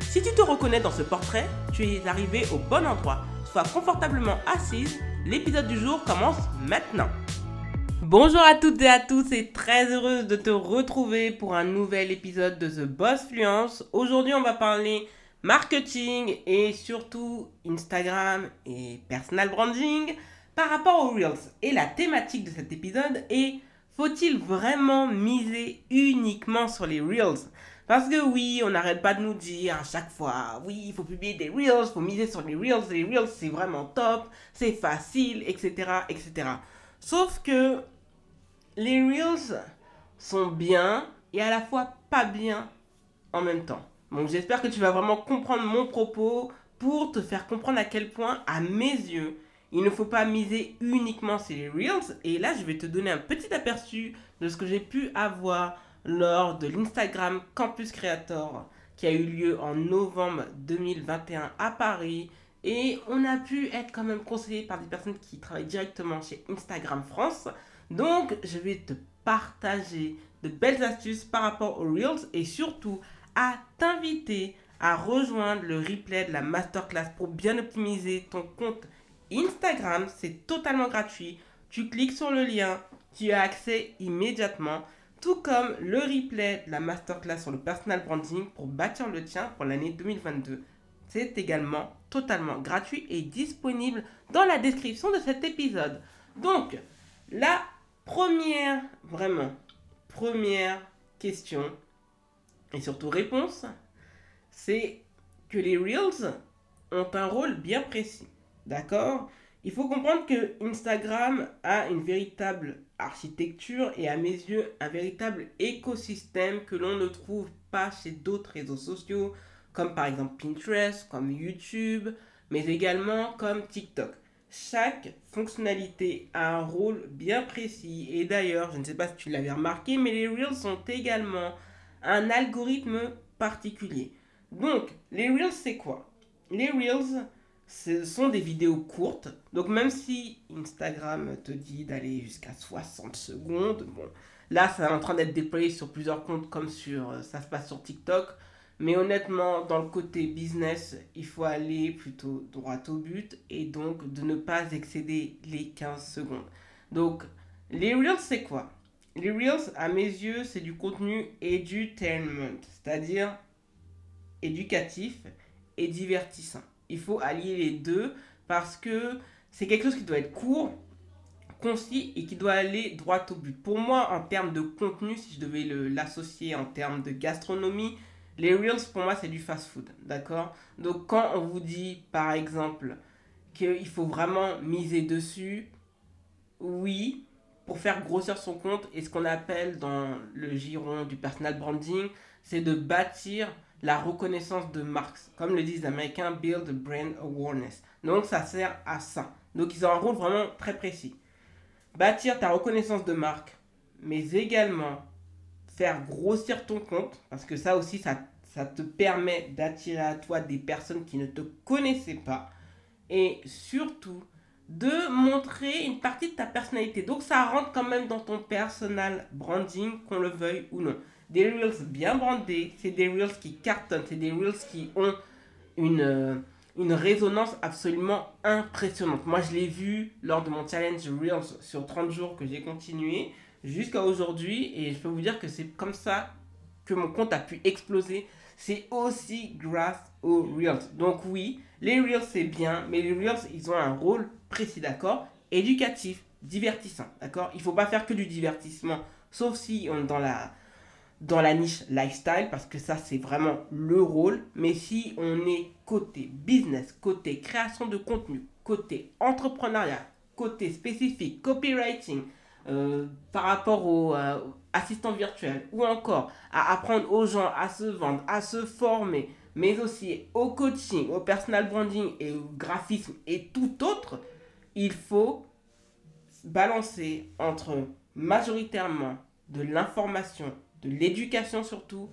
Si tu te reconnais dans ce portrait, tu es arrivé au bon endroit. Sois confortablement assise, l'épisode du jour commence maintenant. Bonjour à toutes et à tous et très heureuse de te retrouver pour un nouvel épisode de The Boss Fluence. Aujourd'hui on va parler marketing et surtout Instagram et personal branding par rapport aux Reels. Et la thématique de cet épisode est faut-il vraiment miser uniquement sur les Reels? Parce que oui, on n'arrête pas de nous dire à chaque fois, oui, il faut publier des Reels, il faut miser sur les Reels, les Reels c'est vraiment top, c'est facile, etc., etc. Sauf que les Reels sont bien et à la fois pas bien en même temps. Donc j'espère que tu vas vraiment comprendre mon propos pour te faire comprendre à quel point, à mes yeux, il ne faut pas miser uniquement sur les Reels. Et là, je vais te donner un petit aperçu de ce que j'ai pu avoir lors de l'Instagram Campus Creator qui a eu lieu en novembre 2021 à Paris. Et on a pu être quand même conseillé par des personnes qui travaillent directement chez Instagram France. Donc, je vais te partager de belles astuces par rapport aux Reels et surtout à t'inviter à rejoindre le replay de la masterclass pour bien optimiser ton compte Instagram, c'est totalement gratuit. Tu cliques sur le lien, tu as accès immédiatement, tout comme le replay de la masterclass sur le personal branding pour bâtir le tien pour l'année 2022. C'est également totalement gratuit et disponible dans la description de cet épisode. Donc, la première, vraiment, première question et surtout réponse, c'est que les Reels ont un rôle bien précis. D'accord? Il faut comprendre que Instagram a une véritable architecture et à mes yeux un véritable écosystème que l'on ne trouve pas chez d'autres réseaux sociaux comme par exemple Pinterest, comme YouTube, mais également comme TikTok. Chaque fonctionnalité a un rôle bien précis et d'ailleurs, je ne sais pas si tu l'avais remarqué, mais les Reels sont également un algorithme particulier. Donc, les Reels, c'est quoi? Les Reels, ce sont des vidéos courtes. Donc même si Instagram te dit d'aller jusqu'à 60 secondes, bon, là c'est en train d'être déployé sur plusieurs comptes comme sur euh, ça se passe sur TikTok. Mais honnêtement, dans le côté business, il faut aller plutôt droit au but et donc de ne pas excéder les 15 secondes. Donc, les Reels, c'est quoi? Les Reels, à mes yeux, c'est du contenu edutainment, c'est-à-dire éducatif et divertissant il faut allier les deux parce que c'est quelque chose qui doit être court, concis et qui doit aller droit au but. Pour moi, en termes de contenu, si je devais l'associer en termes de gastronomie, les Reels, pour moi, c'est du fast-food, d'accord? Donc, quand on vous dit, par exemple, qu'il faut vraiment miser dessus, oui, pour faire grossir son compte, et ce qu'on appelle dans le giron du personal branding, c'est de bâtir la reconnaissance de marque. Comme le disent les Américains, build brand awareness. Donc ça sert à ça. Donc ils ont un rôle vraiment très précis. Bâtir ta reconnaissance de marque, mais également faire grossir ton compte, parce que ça aussi, ça, ça te permet d'attirer à toi des personnes qui ne te connaissaient pas. Et surtout, de montrer une partie de ta personnalité. Donc ça rentre quand même dans ton personal branding, qu'on le veuille ou non des Reels bien brandés, c'est des Reels qui cartonnent, c'est des Reels qui ont une, euh, une résonance absolument impressionnante. Moi, je l'ai vu lors de mon challenge Reels sur 30 jours que j'ai continué jusqu'à aujourd'hui et je peux vous dire que c'est comme ça que mon compte a pu exploser. C'est aussi grâce aux Reels. Donc oui, les Reels c'est bien, mais les Reels ils ont un rôle précis, d'accord? Éducatif, divertissant, d'accord? Il faut pas faire que du divertissement, sauf si on est dans la dans la niche lifestyle parce que ça c'est vraiment le rôle. Mais si on est côté business, côté création de contenu, côté entrepreneuriat, côté spécifique, copywriting, euh, par rapport aux euh, assistants virtuels ou encore à apprendre aux gens à se vendre, à se former, mais aussi au coaching, au personal branding et au graphisme et tout autre, il faut balancer entre majoritairement de l'information, de l'éducation surtout,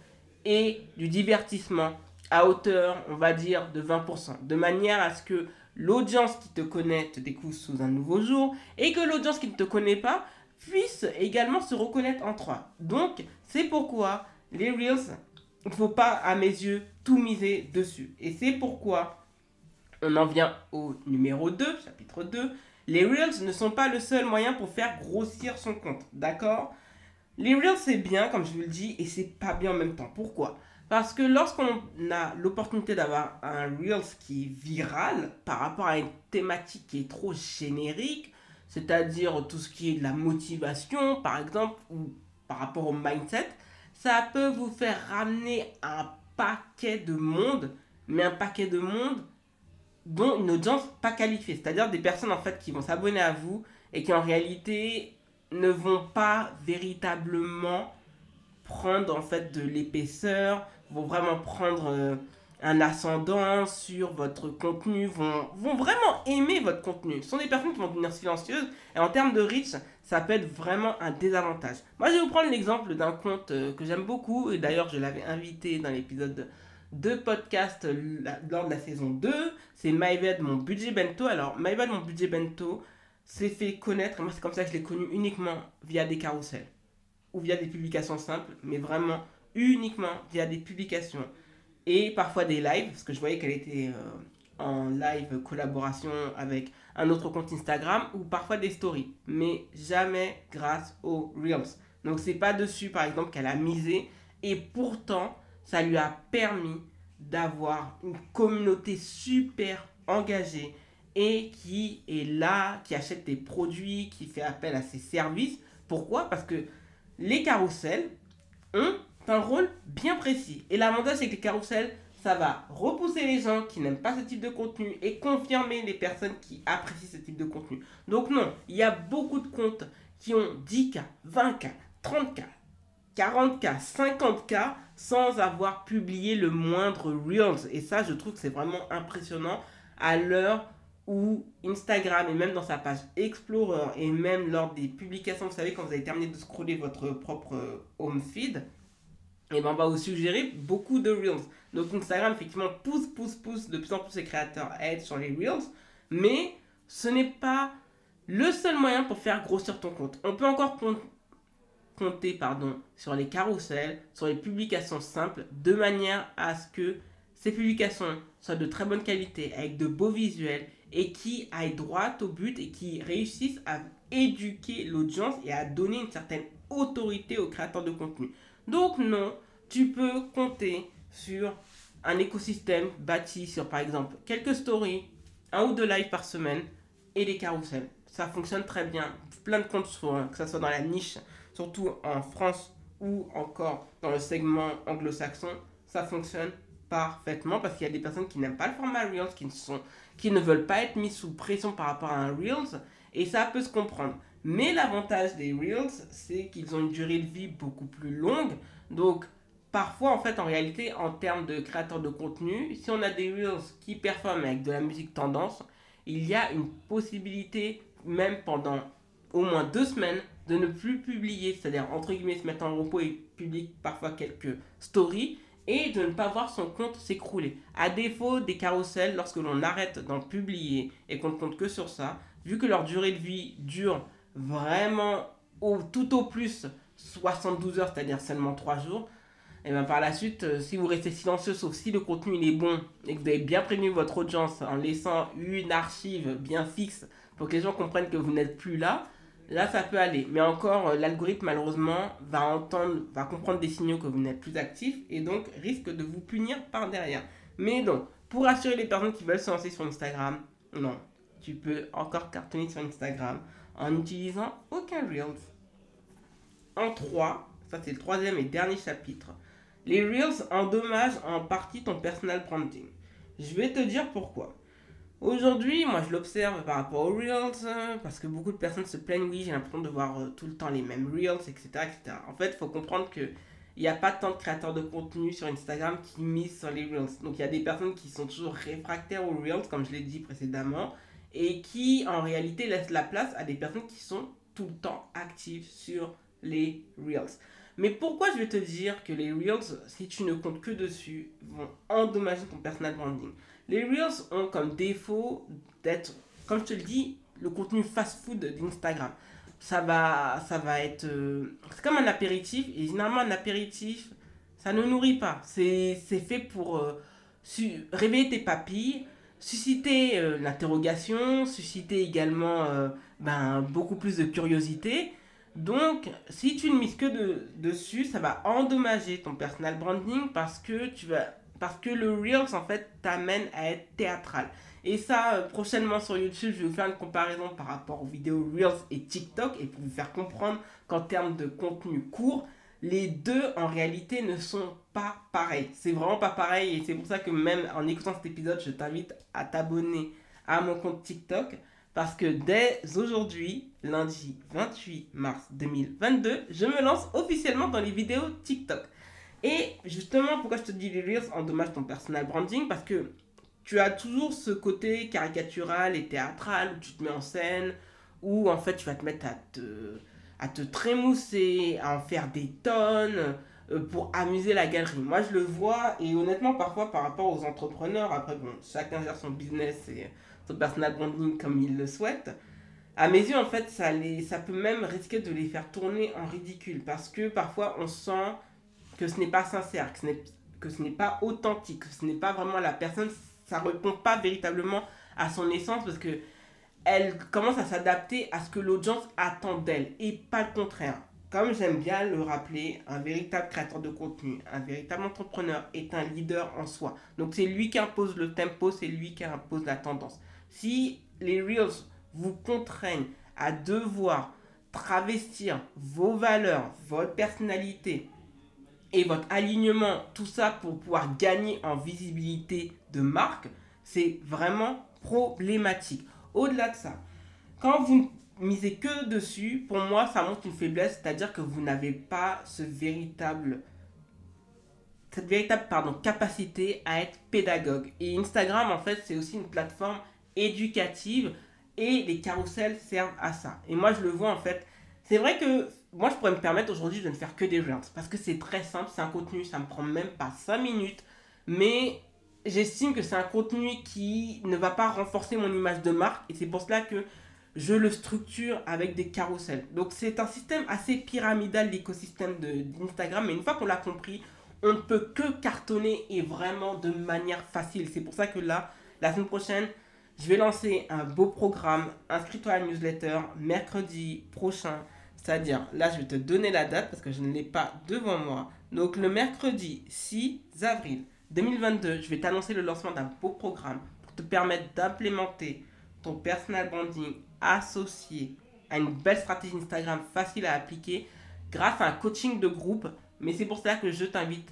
et du divertissement à hauteur, on va dire, de 20%. De manière à ce que l'audience qui te connaît te découvre sous un nouveau jour et que l'audience qui ne te connaît pas puisse également se reconnaître en toi. Donc, c'est pourquoi les Reels, il ne faut pas, à mes yeux, tout miser dessus. Et c'est pourquoi on en vient au numéro 2, chapitre 2. Les Reels ne sont pas le seul moyen pour faire grossir son compte, d'accord? Les Reels, c'est bien, comme je vous le dis, et c'est pas bien en même temps. Pourquoi? Parce que lorsqu'on a l'opportunité d'avoir un Reels qui est viral par rapport à une thématique qui est trop générique, c'est-à-dire tout ce qui est de la motivation par exemple, ou par rapport au mindset, ça peut vous faire ramener un paquet de monde, mais un paquet de monde dont une audience pas qualifiée, c'est-à-dire des personnes en fait qui vont s'abonner à vous et qui en réalité ne vont pas véritablement prendre en fait de l'épaisseur, vont vraiment prendre euh, un ascendant sur votre contenu, vont, vraiment aimer votre contenu. Ce sont des personnes qui vont devenir silencieuses et en termes de reach, ça peut être vraiment un désavantage. Moi, je vais vous prendre l'exemple d'un compte euh, que j'aime beaucoup et d'ailleurs, je l'avais invité dans l'épisode de podcast lors de la saison 2. C'est MyBed, mon budget bento. Alors, MyBed, mon budget bento, s'est fait connaître, moi c'est comme ça que je l'ai connu uniquement via des carousels ou via des publications simples, mais vraiment uniquement via des publications et parfois des lives, parce que je voyais qu'elle était euh, en live collaboration avec un autre compte Instagram ou parfois des stories, mais jamais grâce aux Reels. Donc c'est pas dessus par exemple qu'elle a misé et pourtant ça lui a permis d'avoir une communauté super engagée et qui est là, qui achète des produits, qui fait appel à ses services. Pourquoi? Parce que les carousels ont un rôle bien précis. Et l'avantage, c'est que les carousels, ça va repousser les gens qui n'aiment pas ce type de contenu et confirmer les personnes qui apprécient ce type de contenu. Donc non, il y a beaucoup de comptes qui ont 10K, 20K, 30K, 40K, 50K sans avoir publié le moindre Reels. Et ça, je trouve que c'est vraiment impressionnant à l'heure où Instagram et même dans sa page Explorer et même lors des publications, vous savez, quand vous avez terminé de scroller votre propre home feed, et ben on va vous suggérer beaucoup de Reels. Donc Instagram, effectivement, pousse, pousse, pousse de plus en plus ses créateurs à sur les Reels. Mais ce n'est pas le seul moyen pour faire grossir ton compte. On peut encore compter pardon, sur les carousels, sur les publications simples, de manière à ce que ces publications soient de très bonne qualité, avec de beaux visuels, et qui aillent droit au but et qui réussissent à éduquer l'audience et à donner une certaine autorité aux créateurs de contenu. Donc non, tu peux compter sur un écosystème bâti sur par exemple quelques stories, un ou deux lives par semaine et des carousels. Ça fonctionne très bien. Plein de comptes, que ce soit dans la niche, surtout en France ou encore dans le segment anglo-saxon, ça fonctionne parfaitement parce qu'il y a des personnes qui n'aiment pas le format Reels, qui ne, sont, qui ne veulent pas être mis sous pression par rapport à un Reels et ça peut se comprendre. Mais l'avantage des Reels, c'est qu'ils ont une durée de vie beaucoup plus longue. Donc, parfois, en fait, en réalité, en termes de créateurs de contenu, si on a des Reels qui performent avec de la musique tendance, il y a une possibilité, même pendant au moins deux semaines, de ne plus publier, c'est-à-dire entre guillemets se mettre en repos et publier parfois quelques stories, et de ne pas voir son compte s'écrouler. À défaut des carousels, lorsque l'on arrête d'en publier et qu'on ne compte que sur ça, vu que leur durée de vie dure vraiment au, tout au plus 72 heures, c'est-à-dire seulement 3 jours, et bien par la suite, euh, si vous restez silencieux, sauf si le contenu il est bon et que vous avez bien prévenu votre audience en laissant une archive bien fixe pour que les gens comprennent que vous n'êtes plus là, là ça peut aller. Mais encore, euh, l'algorithme malheureusement va comprendre des signaux que vous n'êtes plus actif et donc risque de vous punir par derrière. Mais donc, pour assurer les personnes qui veulent se lancer sur Instagram, non, tu peux encore cartonner sur Instagram en utilisant aucun Reels. En 3, ça c'est le troisième et dernier chapitre, les Reels endommagent en partie ton personal branding. Je vais te dire pourquoi. Aujourd'hui, moi je l'observe par rapport aux Reels, parce que beaucoup de personnes se plaignent, oui, j'ai l'impression de voir euh, tout le temps les mêmes Reels, etc. etc. En fait, il faut comprendre que il n'y a pas tant de créateurs de contenu sur Instagram qui misent sur les Reels. Donc il y a des personnes qui sont toujours réfractaires aux Reels, comme je l'ai dit précédemment, et qui en réalité laissent la place à des personnes qui sont tout le temps actives sur les Reels. Mais pourquoi je vais te dire que les Reels, si tu ne comptes que dessus, vont endommager ton personal branding? Les Reels ont comme défaut d'être, comme je te le dis, le contenu fast-food d'Instagram. Ça va, ça va être... Euh, c'est comme un apéritif, et généralement un apéritif, ça ne nourrit pas. C'est fait pour euh, réveiller tes papilles, susciter euh, l'interrogation, susciter également ben, beaucoup plus de curiosité. Donc, si tu ne mises que de, dessus, ça va endommager ton personal branding parce que tu vas parce que le Reels en fait t'amène à être théâtral. Et ça, euh, prochainement sur YouTube, je vais vous faire une comparaison par rapport aux vidéos Reels et TikTok et pour vous faire comprendre qu'en termes de contenu court, les deux en réalité ne sont pas pareils. C'est vraiment pas pareil et c'est pour ça que même en écoutant cet épisode, je t'invite à t'abonner à mon compte TikTok parce que dès aujourd'hui, lundi 28 mars 2022, je me lance officiellement dans les vidéos TikTok. Et justement, pourquoi je te dis les Reels endommage ton personal branding? Parce que tu as toujours ce côté caricatural et théâtral où tu te mets en scène, où en fait tu vas te mettre à te, à te trémousser, à en faire des tonnes euh, pour amuser la galerie. Moi je le vois et honnêtement parfois par rapport aux entrepreneurs, après bon, chacun gère son business et son personal branding comme il le souhaite. À mes yeux en fait ça, les, ça peut même risquer de les faire tourner en ridicule parce que parfois on sent que ce n'est pas sincère, que ce n'est, pas authentique, que ce n'est pas vraiment la personne ça répond pas véritablement à son essence parce que elle commence à s'adapter à ce que l'audience attend d'elle et pas le contraire. Comme j'aime bien le rappeler, un véritable créateur de contenu, un véritable entrepreneur est un leader en soi. Donc c'est lui qui impose le tempo, c'est lui qui impose la tendance. Si les Reels vous contraignent à devoir travestir vos valeurs, votre personnalité, et votre alignement, tout ça pour pouvoir gagner en visibilité de marque, c'est vraiment problématique. Au-delà de ça, quand vous misez que dessus, pour moi, ça montre une faiblesse, c'est-à-dire que vous n'avez pas ce véritable cette véritable pardon, capacité à être pédagogue. Et Instagram, en fait, c'est aussi une plateforme éducative et les carousels servent à ça. Et moi, je le vois, en fait, c'est vrai que moi, je pourrais me permettre aujourd'hui de ne faire que des reels parce que c'est très simple, c'est un contenu, ça me prend même pas 5 minutes, mais j'estime que c'est un contenu qui ne va pas renforcer mon image de marque et c'est pour cela que je le structure avec des carousels. Donc c'est un système assez pyramidal l'écosystème d'Instagram, mais une fois qu'on l'a compris, on ne peut que cartonner et vraiment de manière facile. C'est pour ça que là, la semaine prochaine, je vais lancer un beau programme. Inscris-toi à la newsletter mercredi prochain. C'est-à-dire, là, je vais te donner la date parce que je ne l'ai pas devant moi. Donc, le mercredi 6 avril 2022, je vais t'annoncer le lancement d'un beau programme pour te permettre d'implémenter ton personal branding associé à une belle stratégie Instagram facile à appliquer grâce à un coaching de groupe. Mais c'est pour cela que je t'invite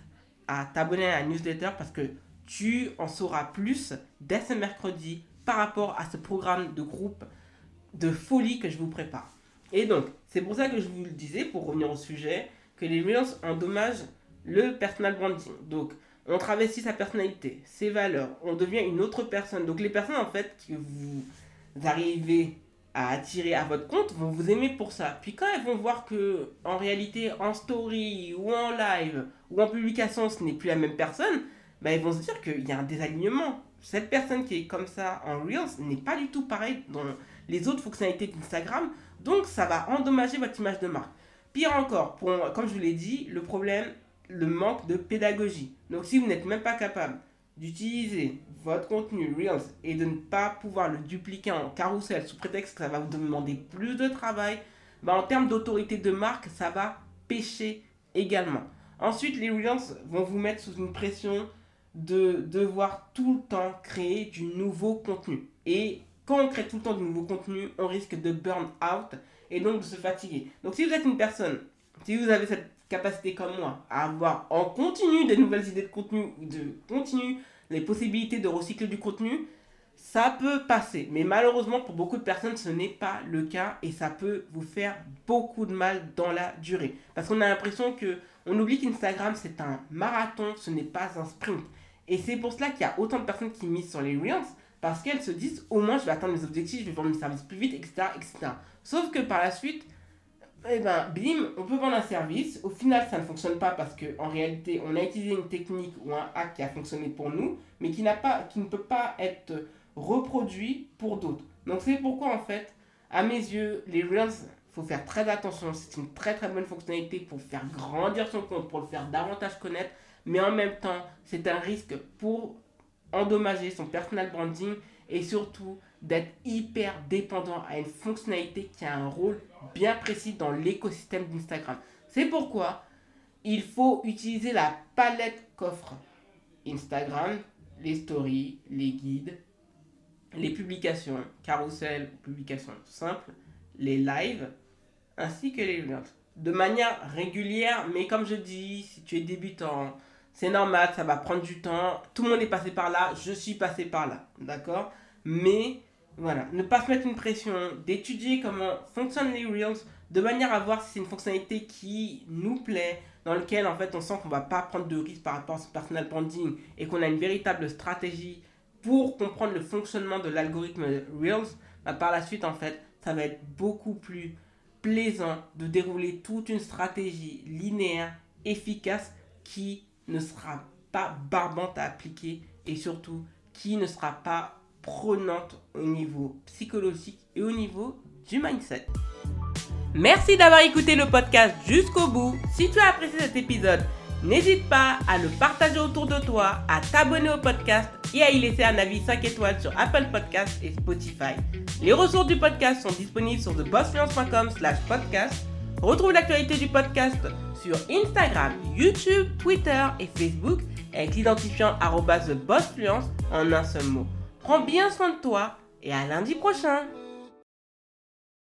à t'abonner à la newsletter parce que tu en sauras plus dès ce mercredi par rapport à ce programme de groupe de folie que je vous prépare. Et donc, c'est pour ça que je vous le disais, pour revenir au sujet, que les Reels endommagent le personal branding. Donc, on travestit sa personnalité, ses valeurs, on devient une autre personne. Donc, les personnes, en fait, que vous arrivez à attirer à votre compte vont vous aimer pour ça. Puis quand elles vont voir que, en réalité, en story ou en live ou en publication, ce n'est plus la même personne, bah, elles vont se dire qu'il y a un désalignement. Cette personne qui est comme ça en Reels n'est pas du tout pareil dans les autres fonctionnalités d'Instagram. Donc ça va endommager votre image de marque. Pire encore, comme je vous l'ai dit, le problème, le manque de pédagogie. Donc si vous n'êtes même pas capable d'utiliser votre contenu Reels et de ne pas pouvoir le dupliquer en carrousel sous prétexte que ça va vous demander plus de travail, bah en termes d'autorité de marque, ça va pêcher également. Ensuite, les Reels vont vous mettre sous une pression de devoir tout le temps créer du nouveau contenu. Et quand on crée tout le temps du nouveau contenu, on risque de burn out et donc de se fatiguer. Donc si vous êtes une personne, si vous avez cette capacité comme moi à avoir en continu des nouvelles idées de contenu, de continu les possibilités de recycler du contenu, ça peut passer. Mais malheureusement, pour beaucoup de personnes, ce n'est pas le cas et ça peut vous faire beaucoup de mal dans la durée. Parce qu'on a l'impression que on oublie qu'Instagram c'est un marathon, ce n'est pas un sprint. Et c'est pour cela qu'il y a autant de personnes qui misent sur les Reels parce qu'elles se disent au moins je vais atteindre mes objectifs, je vais vendre mes services plus vite, etc. etc. Sauf que par la suite, eh ben, bim, on peut vendre un service. Au final, ça ne fonctionne pas parce qu'en réalité, on a utilisé une technique ou un hack qui a fonctionné pour nous, mais qui, pas, qui ne peut pas être reproduit pour d'autres. Donc c'est pourquoi en fait, à mes yeux, les Reels, faut faire très attention. C'est une très très bonne fonctionnalité pour faire grandir son compte, pour le faire davantage connaître. Mais en même temps, c'est un risque pour endommager son personal branding et surtout d'être hyper dépendant à une fonctionnalité qui a un rôle bien précis dans l'écosystème d'Instagram. C'est pourquoi il faut utiliser la palette qu'offre Instagram, les stories, les guides, les publications, carousel, publications simples, les lives, ainsi que les reels. De manière régulière, mais comme je dis, si tu es débutant, c'est normal, ça va prendre du temps. Tout le monde est passé par là, je suis passé par là, d'accord? Mais voilà, ne pas se mettre une pression, d'étudier comment fonctionnent les Reels, de manière à voir si c'est une fonctionnalité qui nous plaît, dans lequel en fait on sent qu'on va pas prendre de risques par rapport à son personal branding et qu'on a une véritable stratégie pour comprendre le fonctionnement de l'algorithme Reels, bah, par la suite, en fait, ça va être beaucoup plus plaisant de dérouler toute une stratégie linéaire, efficace, qui ne sera pas barbante à appliquer et surtout qui ne sera pas prenante au niveau psychologique et au niveau du mindset. Merci d'avoir écouté le podcast jusqu'au bout. Si tu as apprécié cet épisode, N'hésite pas à le partager autour de toi, à t'abonner au podcast et à y laisser un avis 5 étoiles sur Apple Podcasts et Spotify. Les ressources du podcast sont disponibles sur thebossfluence.com slash podcast. Retrouve l'actualité du podcast sur Instagram, YouTube, Twitter et Facebook avec l'identifiant TheBossFluence en un seul mot. Prends bien soin de toi et à lundi prochain